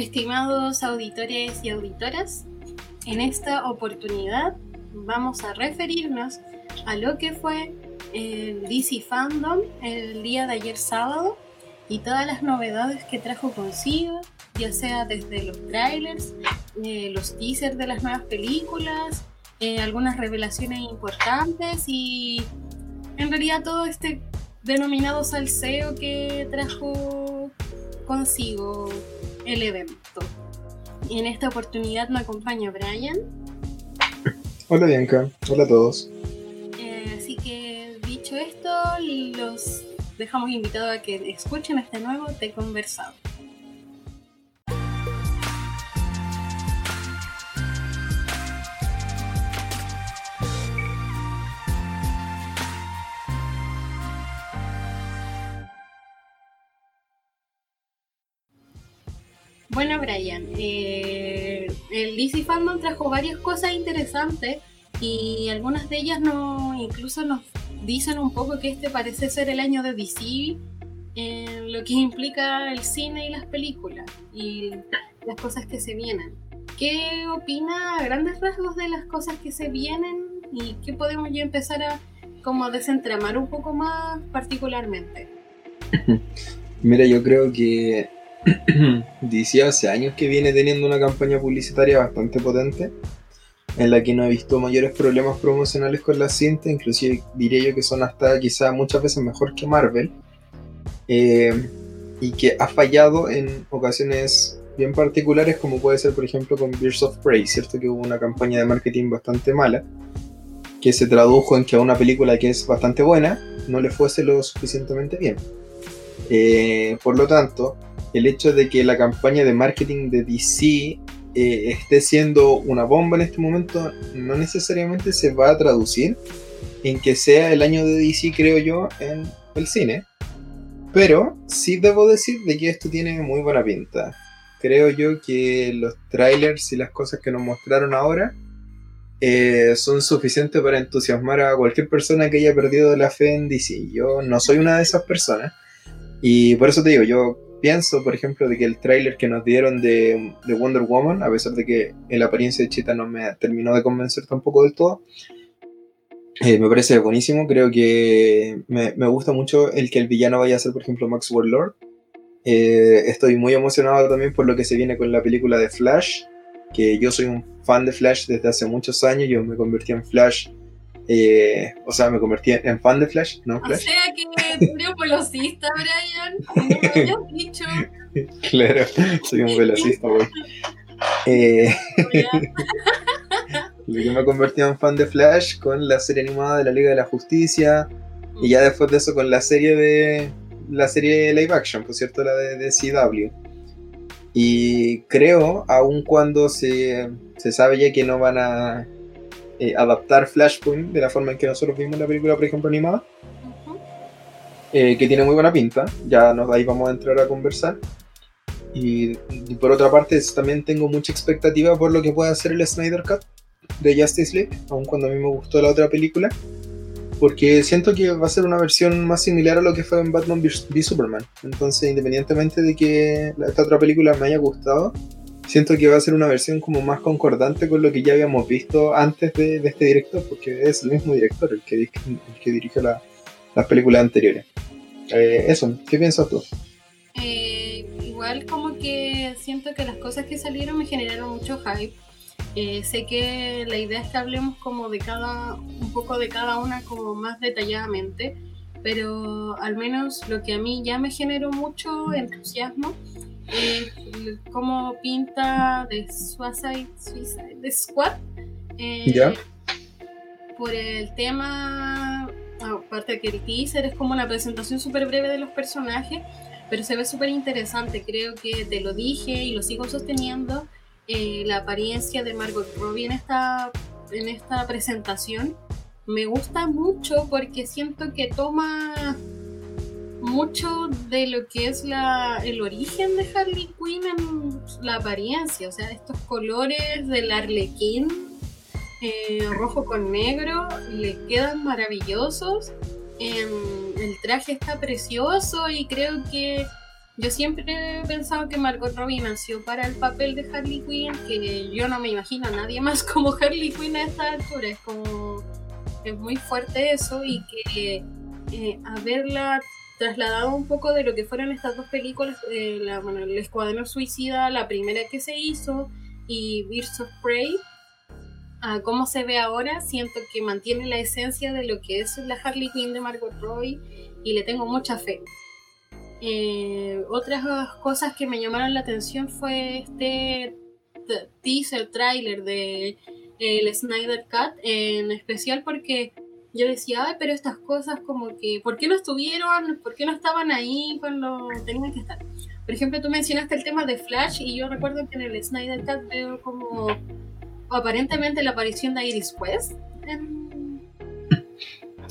Estimados auditores y auditoras, en esta oportunidad vamos a referirnos a lo que fue el DC Fandom el día de ayer sábado y todas las novedades que trajo consigo, ya sea desde los trailers, eh, los teasers de las nuevas películas, eh, algunas revelaciones importantes y en realidad todo este denominado salseo que trajo consigo el evento. Y en esta oportunidad me acompaña Brian. Hola Bianca, hola a todos. Eh, así que dicho esto, los dejamos invitados a que escuchen este nuevo Te Conversado. Bueno, Brian, eh, el DC Fandom trajo varias cosas interesantes y algunas de ellas no incluso nos dicen un poco que este parece ser el año de DC en lo que implica el cine y las películas y las cosas que se vienen. ¿Qué opina a grandes rasgos de las cosas que se vienen y qué podemos ya empezar a como desentramar un poco más particularmente? Mira, yo creo que DC hace años que viene teniendo una campaña publicitaria bastante potente en la que no he visto mayores problemas promocionales con la cinta, inclusive diría yo que son hasta quizá muchas veces mejor que Marvel, eh, y que ha fallado en ocasiones bien particulares, como puede ser por ejemplo con Birds of Prey, ¿cierto? Que hubo una campaña de marketing bastante mala, que se tradujo en que a una película que es bastante buena no le fuese lo suficientemente bien. Eh, por lo tanto, el hecho de que la campaña de marketing de DC eh, esté siendo una bomba en este momento no necesariamente se va a traducir en que sea el año de DC, creo yo, en el cine. Pero sí debo decir de que esto tiene muy buena pinta. Creo yo que los trailers y las cosas que nos mostraron ahora eh, son suficientes para entusiasmar a cualquier persona que haya perdido la fe en DC. Yo no soy una de esas personas. Y por eso te digo, yo pienso, por ejemplo, de que el tráiler que nos dieron de, Wonder Woman, a pesar de que la apariencia de Chita no me terminó de convencer tampoco del todo, eh, me parece buenísimo. Creo que me, gusta mucho el que el villano vaya a ser, por ejemplo, Max Warlord. Eh, estoy muy emocionado también por lo que se viene con la película de Flash, que yo soy un fan de Flash desde hace muchos años. Yo me convertí en Flash eh, o sea, me convertí en fan de Flash, ¿no? Flash. O sea que eres un velocista, Brian. No me habías dicho. claro, soy un velocista, güey. Eh, yo me convertí en fan de Flash con la serie animada de la Liga de la Justicia. Y ya después de eso con la serie de. La serie live action, por cierto, la de, de CW. Y creo, aun cuando se, se sabe ya que no van a eh, adaptar Flashpoint de la forma en que nosotros vimos la película, por ejemplo, animada. Eh, que tiene muy buena pinta. Ya nos, ahí vamos a entrar a conversar. Y, por otra parte, también tengo mucha expectativa por lo que pueda hacer el Snyder Cut de Justice League, aun cuando a mí me gustó la otra película. Porque siento que va a ser una versión más similar a lo que fue en Batman v Superman. Entonces, independientemente de que esta otra película me haya gustado, siento que va a ser una versión como más concordante con lo que ya habíamos visto antes de, este director, porque es el mismo director el que, el que dirige las películas anteriores. Eh, eso, ¿qué piensas tú? Eh, igual como que siento que las cosas que salieron me generaron mucho hype. Eh, sé que la idea es que hablemos como de cada, un poco de cada una como más detalladamente, pero al menos lo que a mí ya me generó mucho entusiasmo eh, cómo pinta de Suicide, de Squad. Eh, por el tema, aparte de que el teaser es como una presentación súper breve de los personajes, pero se ve súper interesante. Creo que te lo dije y lo sigo sosteniendo. Eh, la apariencia de Margot Robbie en esta, en esta presentación me gusta mucho porque siento que toma mucho de lo que es la, el origen de Harley Quinn en la apariencia, o sea, estos colores del arlequín eh, rojo con negro le quedan maravillosos. el traje está precioso y creo que yo siempre he pensado que Margot Robbie nació para el papel de Harley Quinn, que yo no me imagino a nadie más como Harley Quinn a esta altura. Es como. Es muy fuerte eso y que eh, haberla trasladado un poco de lo que fueron estas dos películas, eh, la, bueno, El Escuadrón Suicida, la primera que se hizo, y Birds of Prey, a cómo se ve ahora, siento que mantiene la esencia de lo que es la Harley Quinn de Margot Robbie y le tengo mucha fe. Eh, otras cosas que me llamaron la atención fue este teaser trailer de el Snyder Cut, en especial porque yo decía, ay, pero estas cosas como que, ¿por qué no estuvieron? ¿Por qué no estaban ahí cuando tenían que estar? Por ejemplo, tú mencionaste el tema de Flash y yo recuerdo que en el Snyder Cut veo como aparentemente la aparición de Iris West.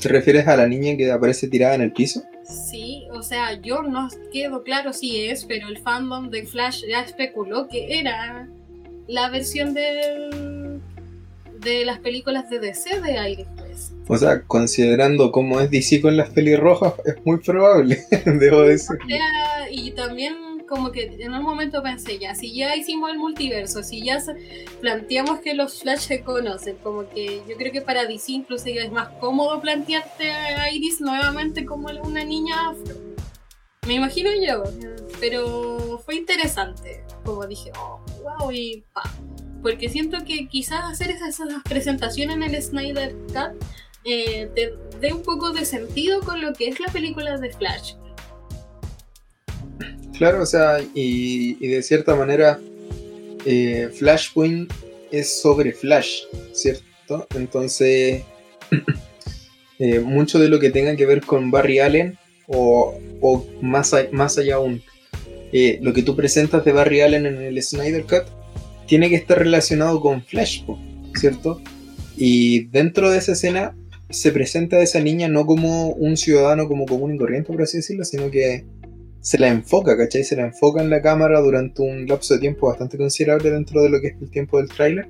¿Te refieres a la niña que aparece tirada en el piso? Sí, o sea, yo no quedo claro si es, pero el fandom de Flash ya especuló que era la versión de, de las películas de DC de Iris. O sea, considerando cómo es DC con las pelirrojas, es muy probable, debo decir. y también como que en un momento pensé, ya, si ya hicimos el multiverso, si ya planteamos que los Flash se conocen, como que yo creo que para DC incluso es más cómodo plantearte a Iris nuevamente como una niña afro. Me imagino yo, pero fue interesante, como dije, oh, wow, y pa. Porque siento que quizás hacer esas, presentaciones en el Snyder Cut eh, te dé un poco de sentido con lo que es la película de Flash Claro, o sea, y, de cierta manera eh, Flashpoint es sobre Flash, ¿cierto? Entonces, eh, mucho de lo que tenga que ver con Barry Allen o, más, más allá aún, eh, lo que tú presentas de Barry Allen en el Snyder Cut tiene que estar relacionado con Flashpoint, ¿cierto? Y dentro de esa escena se presenta a esa niña no como un ciudadano como común y corriente, por así decirlo, sino que se la enfoca, ¿cachai? Se la enfoca en la cámara durante un lapso de tiempo bastante considerable dentro de lo que es el tiempo del tráiler.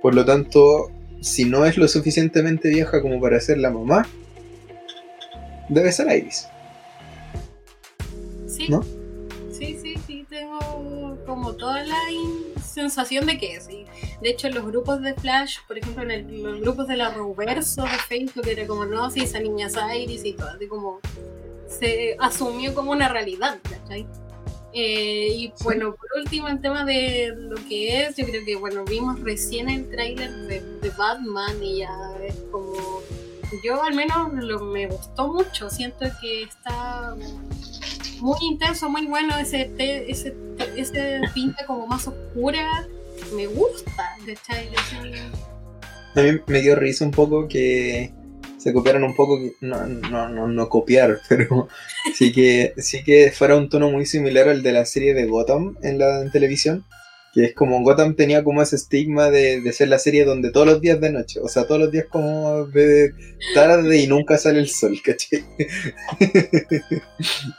Por lo tanto, si no es lo suficientemente vieja como para ser la mamá, debe ser Iris. Sí. Sí, sí, sí, tengo como toda la sensación de que sí. De hecho, en los grupos de Flash, por ejemplo, en los grupos de la Roverso de Facebook, era como, no, si esa niña es Iris y todo, así como se asumió como una realidad, ¿cachai? Eh, y bueno, por último, el tema de lo que es, yo creo que, bueno, vimos recién el tráiler de, Batman y ya es como, yo al menos lo, me gustó mucho, siento que está muy intenso, muy bueno, ese, ese, ese pinta como más oscura, me gusta, ¿cachai? A mí me dio risa un poco que se copiaron un poco, no, no, no, no copiar, pero sí que, sí que fuera un tono muy similar al de la serie de Gotham en la televisión, que es como Gotham tenía como ese estigma de, de, ser la serie donde todos los días de noche, o sea, todos los días como de tarde y nunca sale el sol, ¿cachai?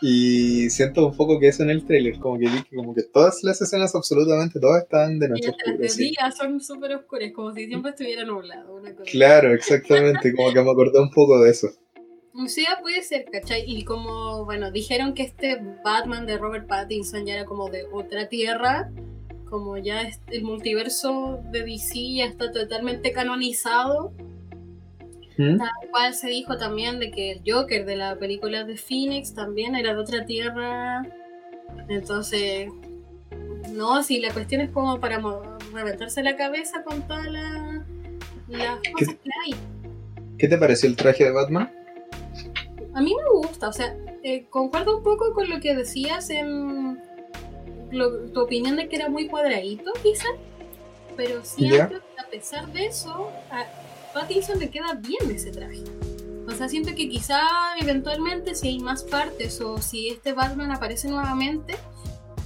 y siento un poco que eso en el trailer, como que como que todas las escenas, absolutamente todas, están de noche. Y las días son súper oscuras, como si siempre estuviera nublado. Claro, exactamente, como que me acordé un poco de eso. Sea, puede ser, ¿cachai? Y como, bueno, dijeron que este Batman de Robert Pattinson ya era como de otra tierra, como ya el multiverso de DC ya está totalmente canonizado. ¿Mm? Tal cual se dijo también de que el Joker de la película de Phoenix también era de otra tierra. Entonces, no, si la cuestión es como para reventarse la cabeza con todas las cosas que hay. ¿Qué te pareció el traje de Batman? A mí me gusta, o sea, eh, concuerdo un poco con lo que decías en tu opinión de que era muy cuadradito, quizá, pero siento que a pesar de eso, a Pattinson le queda bien ese traje. O sea, siento que quizá eventualmente si hay más partes o si este Batman aparece nuevamente,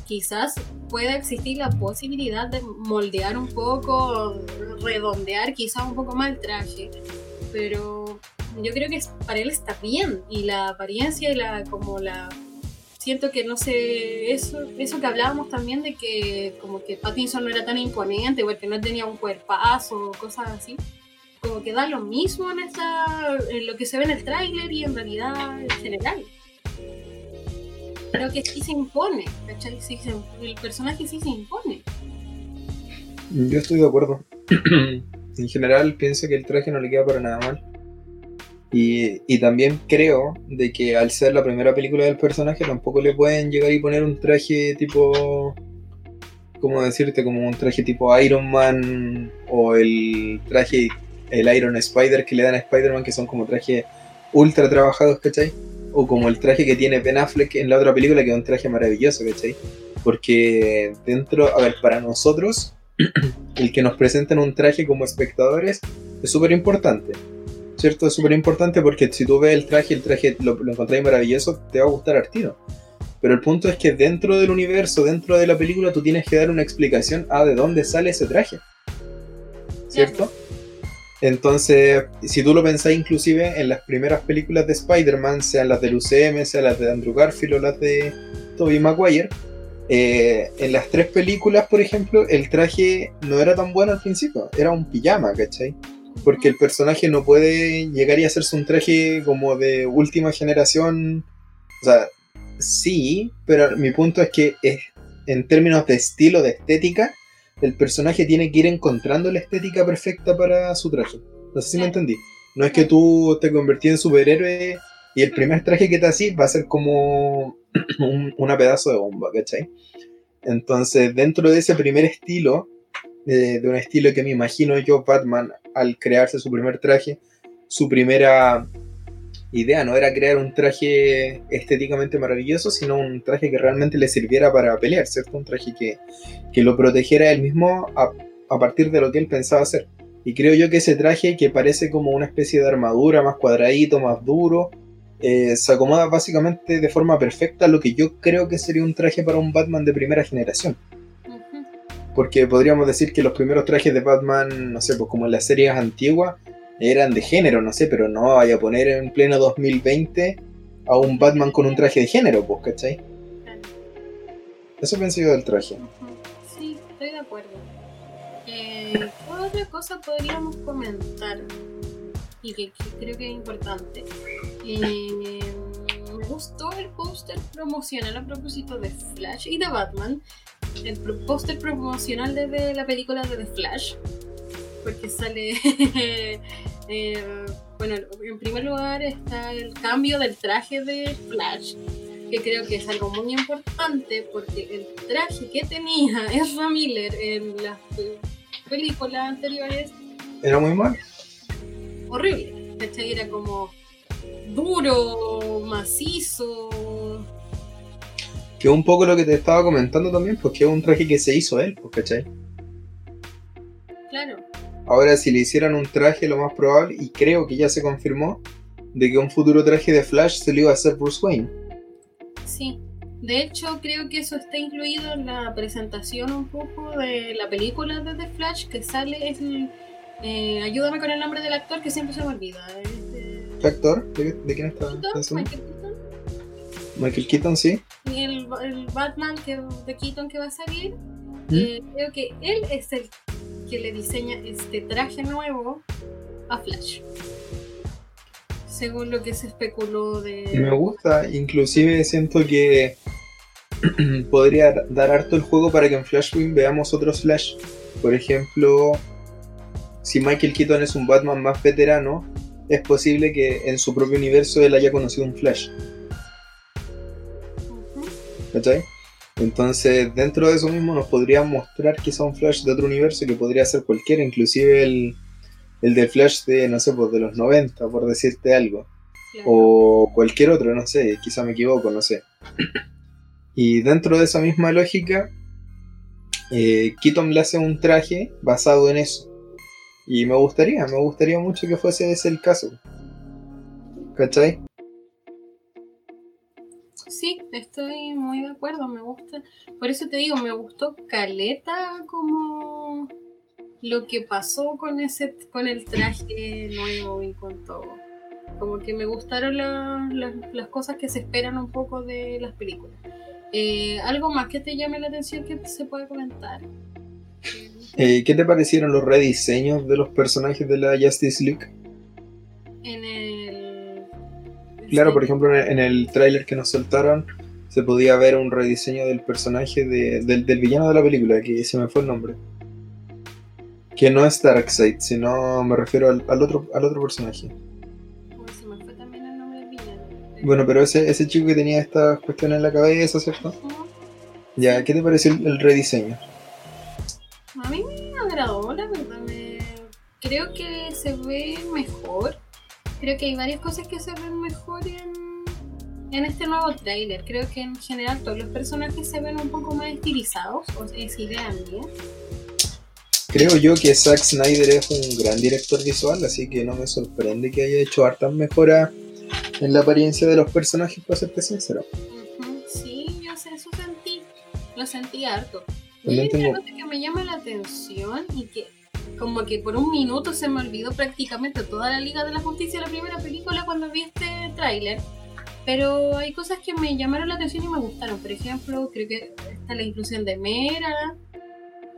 quizás pueda existir la posibilidad de moldear un poco, redondear quizá un poco más el traje. Pero yo creo que para él está bien y la apariencia y la como la siento que no sé, eso, eso que hablábamos también de que como que Pattinson no era tan imponente o que no tenía un cuerpazo cosas así, como que da lo mismo en, esta, lo que se ve en el tráiler y en realidad en general. creo que sí se impone, ¿cachai? Sí se- el personaje sí se impone. Yo estoy de acuerdo. en general pienso que el traje no le queda para nada mal. Y, también creo de que al ser la primera película del personaje tampoco le pueden llegar y poner un traje tipo... ¿Cómo decirte? Como un traje tipo Iron Man o el traje, el Iron Spider que le dan a Spider-Man que son como trajes ultra trabajados, ¿cachai? O como el traje que tiene Ben Affleck en la otra película que es un traje maravilloso, ¿cachai? Porque dentro, a ver, para nosotros el que nos presenten un traje como espectadores es súper importante. ¿Cierto? Es súper importante porque si tú ves el traje, el traje lo, lo encontrás maravilloso, te va a gustar al tiro. Pero el punto es que dentro del universo, dentro de la película, tú tienes que dar una explicación a de dónde sale ese traje. ¿Cierto? Entonces, si tú lo pensás inclusive en las primeras películas de Spider-Man, sean las del UCM, sean las de Andrew Garfield o las de Tobey Maguire, eh, en las tres películas, por ejemplo, el traje no era tan bueno al principio, era un pijama, ¿cachai? Porque el personaje no puede llegar y hacerse un traje como de última generación. O sea, sí, pero mi punto es que es, en términos de estilo, de estética, el personaje tiene que ir encontrando la estética perfecta para su traje. No sé si me entendí. No es que tú te convertís en superhéroe y el primer traje que te haces va a ser como un, una pedazo de bomba, ¿cachai? Entonces, dentro de ese primer estilo, eh, de un estilo que me imagino yo, Batman, al crearse su primer traje, su primera idea no era crear un traje estéticamente maravilloso, sino un traje que realmente le sirviera para pelear, ¿cierto? Un traje que, que lo protegiera él mismo a, partir de lo que él pensaba hacer. Y creo yo que ese traje, que parece como una especie de armadura más cuadradito, más duro, eh, se acomoda básicamente de forma perfecta a lo que yo creo que sería un traje para un Batman de primera generación. Porque podríamos decir que los primeros trajes de Batman, no sé, pues como en las series antiguas, eran de género, no sé, pero no vaya a poner en pleno 2020 a un Batman con un traje de género, pues, ¿cachai? Claro. Eso pensé yo del traje. Sí, estoy de acuerdo. Eh, ¿Qué otra cosa podríamos comentar? Y que, que creo que es importante. Eh, me gustó el póster promocional a propósito de Flash y de Batman. El póster promocional de, la película de The Flash. Porque sale. eh, bueno, en primer lugar está el cambio del traje de Flash que creo que es algo muy importante porque el traje que tenía Ezra Miller en las pe- películas anteriores, Era muy mal. horrible. ¿cachai? Era como duro, macizo. Que es un poco lo que te estaba comentando también, porque es un traje que se hizo él, pues, ¿cachai? Claro, Ahora, si le hicieran un traje, lo más probable, y creo que ya se confirmó, de que un futuro traje de Flash se lo iba a hacer Bruce Wayne. sí. De hecho, creo que eso está incluido en la presentación un poco de la película de The Flash que sale. Es el- eh, ayúdame con el nombre del actor que siempre se me olvida. de- ¿Qué actor? ¿De, de quién está pensando? Michael Keaton. Sí. Y el, el Batman que, de Keaton que va a salir, ¿Mm? eh, creo que él es el que le diseña este traje nuevo a Flash. Según lo que se especuló Me de... gusta, inclusive siento que podría dar harto el juego para que en Flashpoint veamos otros Flash. Por ejemplo, si Michael Keaton es un Batman más veterano, es posible que en su propio universo él haya conocido un Flash. ¿Cachai? Entonces, dentro de eso mismo nos podrían mostrar quizá un Flash de otro universo que podría ser cualquiera, inclusive el, el de Flash de, no sé, pues de los 90, por decirte algo. Claro. o cualquier otro, no sé, quizá me equivoco, no sé. Y dentro de esa misma lógica, eh, Keaton le hace un traje basado en eso. Y me gustaría, me gustaría mucho que fuese ese el caso. ¿Cachai? Sí, estoy muy de acuerdo, me gusta. Por eso te digo, me gustó Caleta como lo que pasó con ese con el traje nuevo y con todo. Como que me gustaron la- la- las cosas que se esperan un poco de las películas. Eh, ¿Algo más que te llame la atención que se pueda comentar? Eh, ¿Qué te parecieron los rediseños de los personajes de la Justice League? En el... Claro, por ejemplo, en el, tráiler que nos soltaron, se podía ver un rediseño del personaje de- del, del villano de la película, que se me fue el nombre. Que no es Darkseid, sino me refiero al, al otro, al otro personaje. Se me fue también el nombre del villano. Bueno, pero ese, ese chico que tenía estas cuestiones en la cabeza, ¿cierto? Ujú. Ya, ¿qué te pareció el, el rediseño? A mí me agradó, la verdad. Me... Creo que se ve mejor. Creo que hay varias cosas que se ven mejor en, en este nuevo tráiler. Creo que en general todos los personajes se ven un poco más estilizados. O es idea mía. Creo yo que Zack Snyder es un gran director visual, así que no me sorprende que haya hecho hartas mejoras en la apariencia de los personajes, para serte sincero. Ujú, Sí, yo sé, eso sentí. Lo sentí harto. Y hay tengo- una cosa que me llama la atención y que como que por un minuto se me olvidó prácticamente toda la Liga de la Justicia, la primera película, cuando vi este tráiler. Pero hay cosas que me llamaron la atención y me gustaron. Por ejemplo, creo que está la inclusión de Mera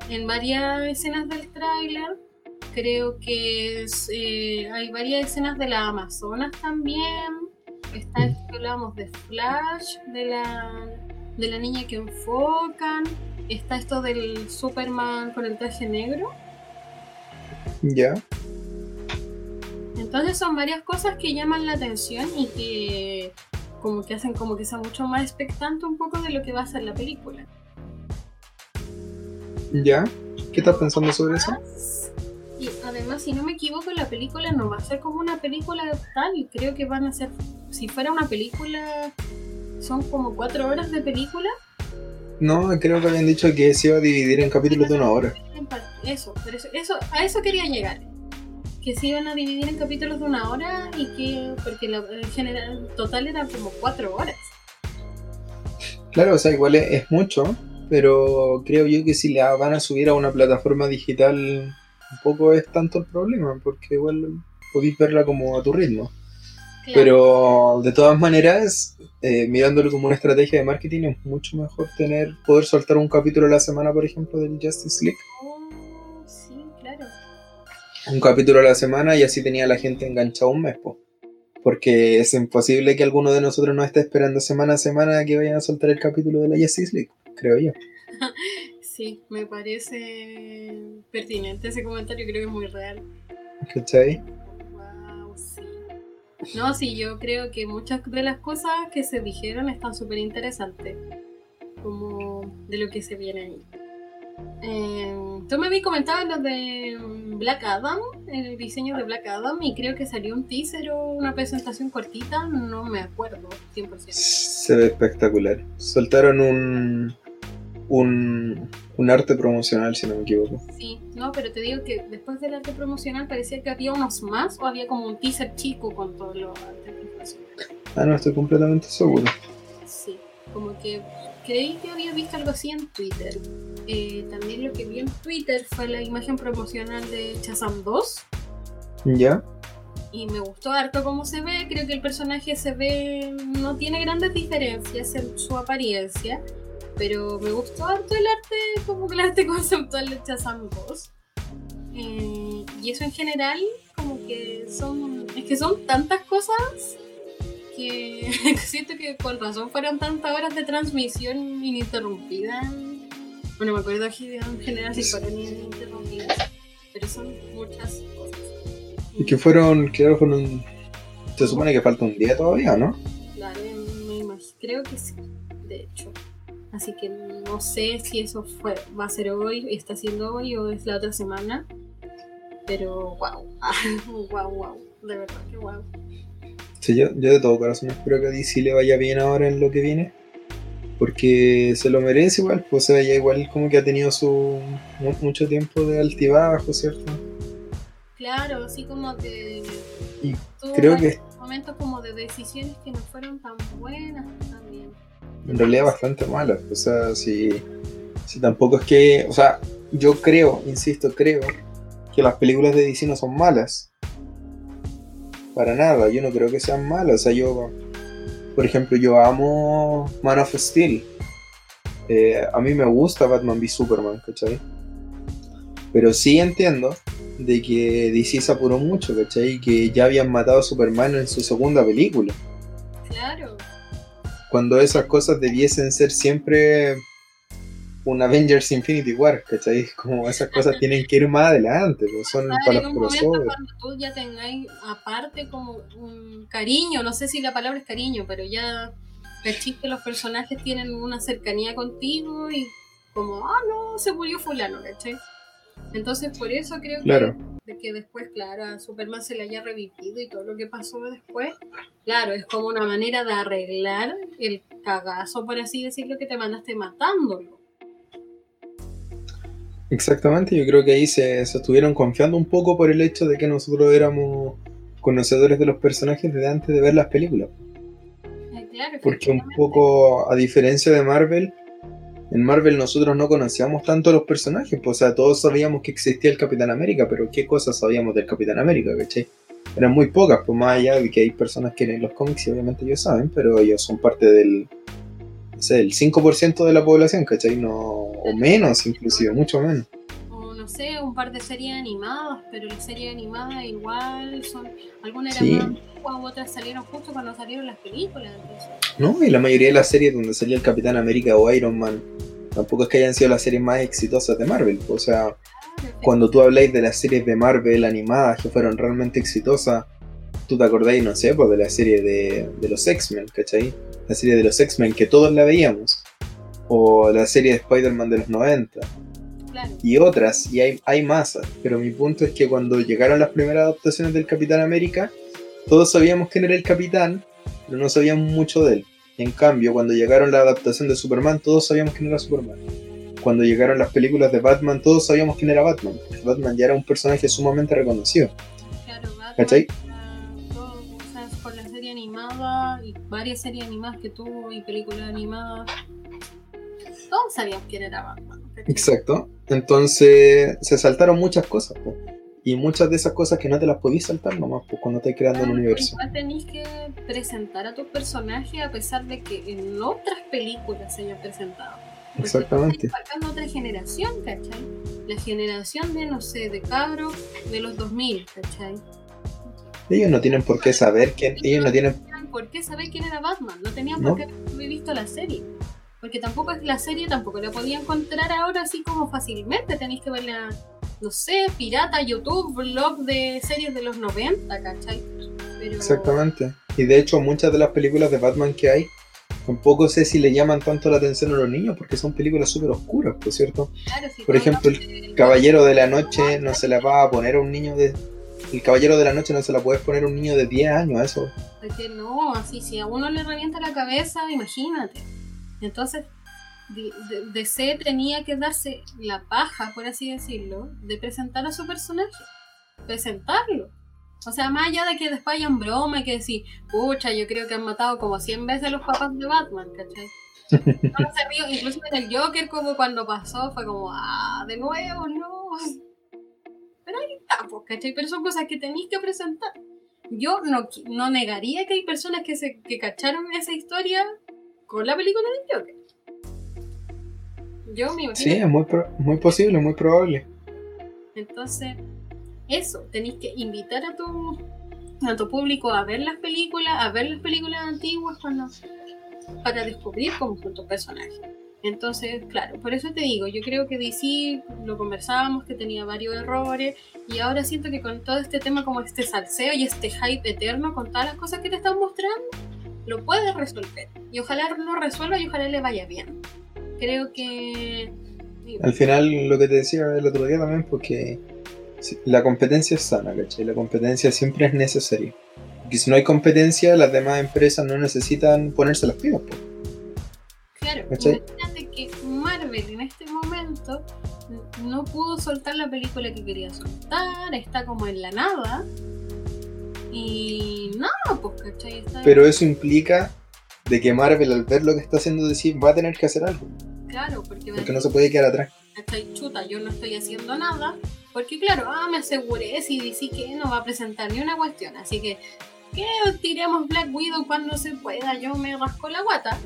en varias escenas del tráiler. Creo que eh, hay varias escenas de la Amazonas también. Está esto que hablábamos de Flash, de la, de la niña que enfocan. Está esto del Superman con el traje negro. Ya. Entonces son varias cosas que llaman la atención y que como que hacen como que sea mucho más expectante un poco de lo que va a ser la película. ¿Ya? ¿Qué estás pensando sobre eso? Y además, si no me equivoco, la película no va a ser como una película tal. Creo que van a ser, si fuera una película, son como cuatro horas de película. No, creo que habían dicho que se iba a dividir en capítulos de una hora. Eso, a eso quería llegar. Que se iban a dividir en capítulos de una hora y que, porque la, en general, total eran como cuatro horas. Claro, o sea, igual es, es mucho, pero creo yo que si la van a subir a una plataforma digital, un poco es tanto el problema, porque igual podéis verla como a tu ritmo. Claro. Pero de todas maneras, eh, mirándolo como una estrategia de marketing, es mucho mejor tener poder soltar un capítulo a la semana, por ejemplo, del Justice League. Oh, sí, claro. Un capítulo a la semana y así tenía la gente enganchada un mes, po. Porque es imposible que alguno de nosotros no esté esperando semana a semana que vayan a soltar el capítulo de la Justice League, creo yo. Sí, me parece pertinente ese comentario, creo que es muy real. ¿Cachai? No, sí, yo creo que muchas de las cosas que se dijeron están súper interesantes. Como de lo que se viene ahí. Eh, tú me habías comentado lo de Black Adam, el diseño de Black Adam, y creo que salió un teaser o una presentación cortita, no me acuerdo 100%. Se ve espectacular. Soltaron un, un, un arte promocional, si no me equivoco. Sí, no, pero te digo que después del arte promocional parecía que había unos más o había como un teaser chico con todo lo arte promocional. Ah, no estoy completamente seguro. Sí, como que creí que había visto algo así en Twitter. Eh, también lo que vi en Twitter fue la imagen promocional de Shazam 2 ¿Ya? y me gustó harto cómo se ve. Creo que el personaje se ve, no tiene grandes diferencias en su apariencia, pero me gustó harto el arte, como que el arte conceptual de Shazam 2. Eh, y eso en general, como que son, es que son tantas cosas que siento que con razón fueron tantas horas de transmisión ininterrumpida. Bueno, me acuerdo aquí en general si fueron ininterrumpidas, pero son muchas cosas. Y que fueron, claro, fueron... Se supone que falta un día todavía, ¿no? Claro, me imagino, creo que sí, de hecho. Así que no sé si eso fue, va a ser hoy, está siendo hoy o es la otra semana. Pero wow, wow, wow, de verdad que wow. Sí, yo, yo de todo corazón espero que a DC le vaya bien ahora en lo que viene. Porque se lo merece igual, pues se veía igual como que ha tenido su mu- mucho tiempo de altibajo, ¿cierto? Claro, así como que Y creo que momentos como de decisiones que no fueron tan buenas también. En realidad bastante mala. O sea, si, si tampoco es que. O sea, yo creo, insisto, creo que las películas de DC no son malas. Para nada, yo no creo que sean malas. O sea, yo, por ejemplo, yo amo Man of Steel. Eh, a mí me gusta Batman v Superman, ¿cachai? Pero sí entiendo de que DC se apuró mucho, ¿cachai? Y que ya habían matado a Superman en su segunda película. Claro, cuando esas cosas debiesen ser siempre un Avengers Infinity War, ¿cachai? Como esas cosas tienen que ir más adelante, pues son para los crossovers. Cuando tú ya tengáis aparte como un cariño, no sé si la palabra es cariño, pero ya cachis que los personajes tienen una cercanía contigo y como, ah, no, se murió fulano, ¿cachai? Entonces por eso creo que, de que después, claro, a Superman se le haya revivido y todo lo que pasó después, claro, es como una manera de arreglar el cagazo, por así decirlo, que te mandaste matándolo. Exactamente, yo creo que ahí se, estuvieron confiando un poco por el hecho de que nosotros éramos conocedores de los personajes desde antes de ver las películas. Porque un poco, a diferencia de Marvel, en Marvel nosotros no conocíamos tanto a los personajes, pues, o sea, todos sabíamos que existía el Capitán América, pero ¿qué cosas sabíamos del Capitán América, cachai? Eran muy pocas, pues más allá de que hay personas que leen los cómics y obviamente ellos saben, pero ellos son parte del, no sé, el 5% de la población, ¿cachai? No, o menos inclusive, mucho menos. Sé, un par de series animadas, pero las series animadas igual son, algunas eran más otras salieron justo cuando salieron las películas. No, y la mayoría de las series donde salía el Capitán América o Iron Man, tampoco es que hayan sido las series más exitosas de Marvel. O sea, cuando tú habláis de las series de Marvel animadas que fueron realmente exitosas, tú te acordáis, no sé, pues de la serie de, de los X-Men, ¿cachai? la serie de los X-Men que todos la veíamos, o la serie de Spider-Man de los 90, y otras, y hay, hay más, pero mi punto es que cuando llegaron las primeras adaptaciones del Capitán América, todos sabíamos quién era el capitán, pero no sabíamos mucho de él. En cambio, cuando llegaron la adaptación de Superman, todos sabíamos quién era Superman. Cuando llegaron las películas de Batman, todos sabíamos quién era Batman. Batman ya era un personaje sumamente reconocido. Claro, Batman, ¿Cachai? y varias series animadas que tuvo y películas animadas. Todos sabíamos quién era Batman. Exacto. Entonces se saltaron muchas cosas. Y muchas de esas cosas que no te las podías saltar nomás pues, cuando estás creando un universo. Igual tenés que presentar a tu personaje a pesar de que en otras películas se haya presentado. Exactamente. Estás otra generación, ¿cachai? La generación de, no sé, de cabros de los 2000, ¿cachai? Ellos no tienen por qué saber quién. Ellos no tienen por qué saber quién era Batman. No tenían por qué haber visto la serie. Porque tampoco es la serie, tampoco la podía encontrar ahora así como fácilmente. Tenéis que verla, no sé, pirata, YouTube, blog de series de los 90, ¿cachai? Exactamente. Y de hecho, muchas de las películas de Batman que hay, tampoco sé si le llaman tanto la atención a los niños porque son películas súper oscuras, por cierto. por ejemplo, el Caballero de la Noche no se la va a poner a un niño de el Caballero de la Noche no se la puedes poner a un niño de 10 años, eso. Porque no, así, si a uno le revienta la cabeza, imagínate. Entonces, DC tenía que darse la paja, por así decirlo, de presentar a su personaje. Presentarlo. O sea, más allá de que después hayan broma y que decir, pucha, yo creo que han matado como 100 veces a los papás de Batman, ¿cachai? No se río, incluso en el Joker, como cuando pasó, fue como, ah, de nuevo, no. Pero ahí está, pues, ¿cachai? Pero son cosas que tenéis que presentar. Yo no, no negaría que hay personas que, se, que cacharon esa historia con la película de Joker. Yo me imagino. Sí, es muy, muy posible, muy probable. Entonces, eso, tenéis que invitar a tu, a tu público a ver las películas, a ver las películas antiguas cuando, para descubrir cómo son tus personajes. Entonces, claro, por eso te digo, yo creo que DC lo conversábamos, que tenía varios errores, y ahora siento que con todo este tema como este salseo y este hype eterno, con todas las cosas que te están mostrando, lo puedes resolver. Y ojalá lo resuelva y ojalá le vaya bien. Creo que... Al final, lo que te decía el otro día también, porque la competencia es sana, ¿cachai? La competencia siempre es necesaria. Porque si no hay competencia, las demás empresas no necesitan ponerse las pilas, pues. Claro, imagínate que Marvel en este momento no pudo soltar la película que quería soltar, está como en la nada. Y nada, pues, ¿cachai? Pero eso implica de que Marvel al ver lo que está haciendo decir va a tener que hacer algo. Claro, porque, porque no se puede quedar atrás. Estoy chuta, yo no estoy haciendo nada. Porque claro, ah, me aseguré si dice que no va a presentar ni una cuestión. Así que, que tiremos Black Widow cuando se pueda. Yo me rasco la guata.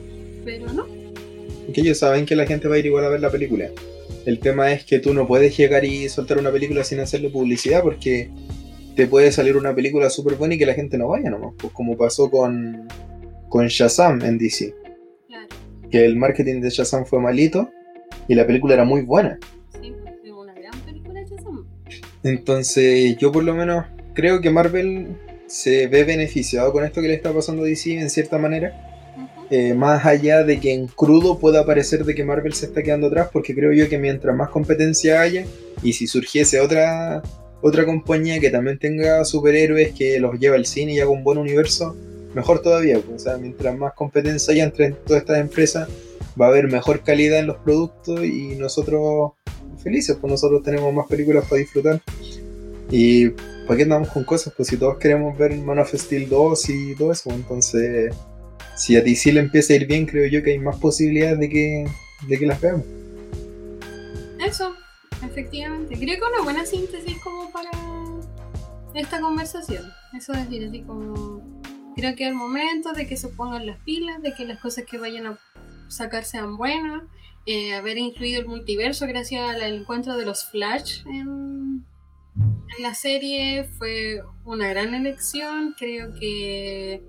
Pero no, que ellos saben que la gente va a ir igual a ver la película. El tema es que tú no puedes llegar y soltar una película sin hacerle publicidad porque te puede salir una película súper buena y que la gente no vaya nomás, pues como pasó con, con Shazam en DC. que el marketing de Shazam fue malito y la película era muy buena. Sí, fue una gran película de Shazam. Entonces, yo por lo menos creo que Marvel se ve beneficiado con esto que le está pasando a DC en cierta manera. Eh, más allá de que en crudo pueda parecer de que Marvel se está quedando atrás, porque creo yo que mientras más competencia haya, y si surgiese otra, otra compañía que también tenga superhéroes que los lleva al cine y haga un buen universo, mejor todavía. pues, o sea, mientras más competencia haya entre todas estas empresas, va a haber mejor calidad en los productos y nosotros felices, pues nosotros tenemos más películas para disfrutar. Y ¿para qué andamos con cosas? Pues si todos queremos ver Man of Steel 2 y todo eso, entonces si a DC le empieza a ir bien, creo yo que hay más posibilidades de que, de que las veamos. Eso, efectivamente. Creo que una buena síntesis como para esta conversación. Eso es decir, así como. Creo que es el momento de que se pongan las pilas, de que las cosas que vayan a sacar sean buenas. eh, haber incluido el multiverso gracias al encuentro de los Flash en, en la serie fue una gran elección. Creo que,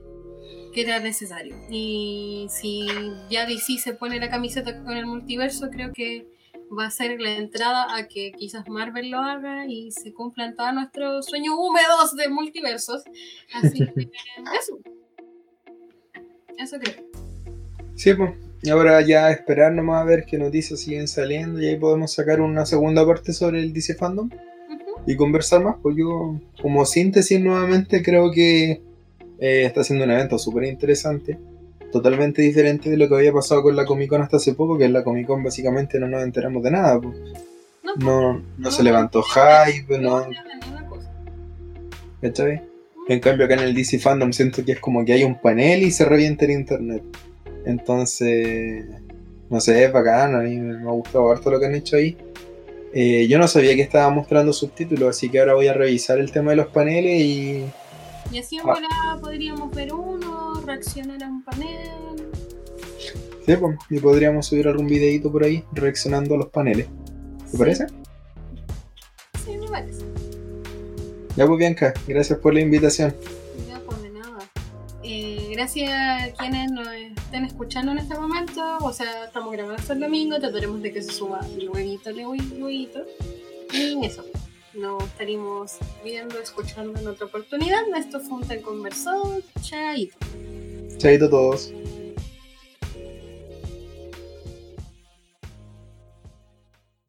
que era necesario. Y si ya DC se pone la camiseta con el multiverso, creo que va a ser la entrada a que quizás Marvel lo haga y se cumplan todos nuestros sueños húmedos de multiversos. Así que eso. Eso creo. Sí, pues. Y ahora ya esperar nomás a ver qué noticias siguen saliendo y ahí podemos sacar una segunda parte sobre el DC Fandom Ujú. y conversar más. Pues yo, como síntesis nuevamente, creo que eh, está siendo un evento súper interesante. Totalmente diferente de lo que había pasado con la Comic Con hasta hace poco, que en la Comic Con básicamente no nos enteramos de nada. pues. No, No, no se levantó hype, no, no, cosa. ¿cachai? En cambio acá en el DC Fandom siento que es como que hay un panel y se revienta el internet. Entonces, no sé, es bacán, a mí me ha gustado harto lo que han hecho ahí. Eh, yo no sabía que estaba mostrando subtítulos, así que ahora voy a revisar el tema de los paneles y... Y así Ah. volada podríamos ver uno, reaccionar a un panel. Sí, pues, y podríamos subir algún videito por ahí reaccionando a los paneles. ¿Te Sí, parece? Sí, me parece. Ya pues Bianca, gracias por la invitación. Ya, pues de nada. Eh, gracias a quienes nos estén escuchando en este momento. O sea, estamos grabando hasta el domingo. Trataremos de que se suba luego, luego, luego. Y eso. Nos estaremos viendo, escuchando en otra oportunidad. Esto fue un Te Conversó. Chaito. Chaito a todos.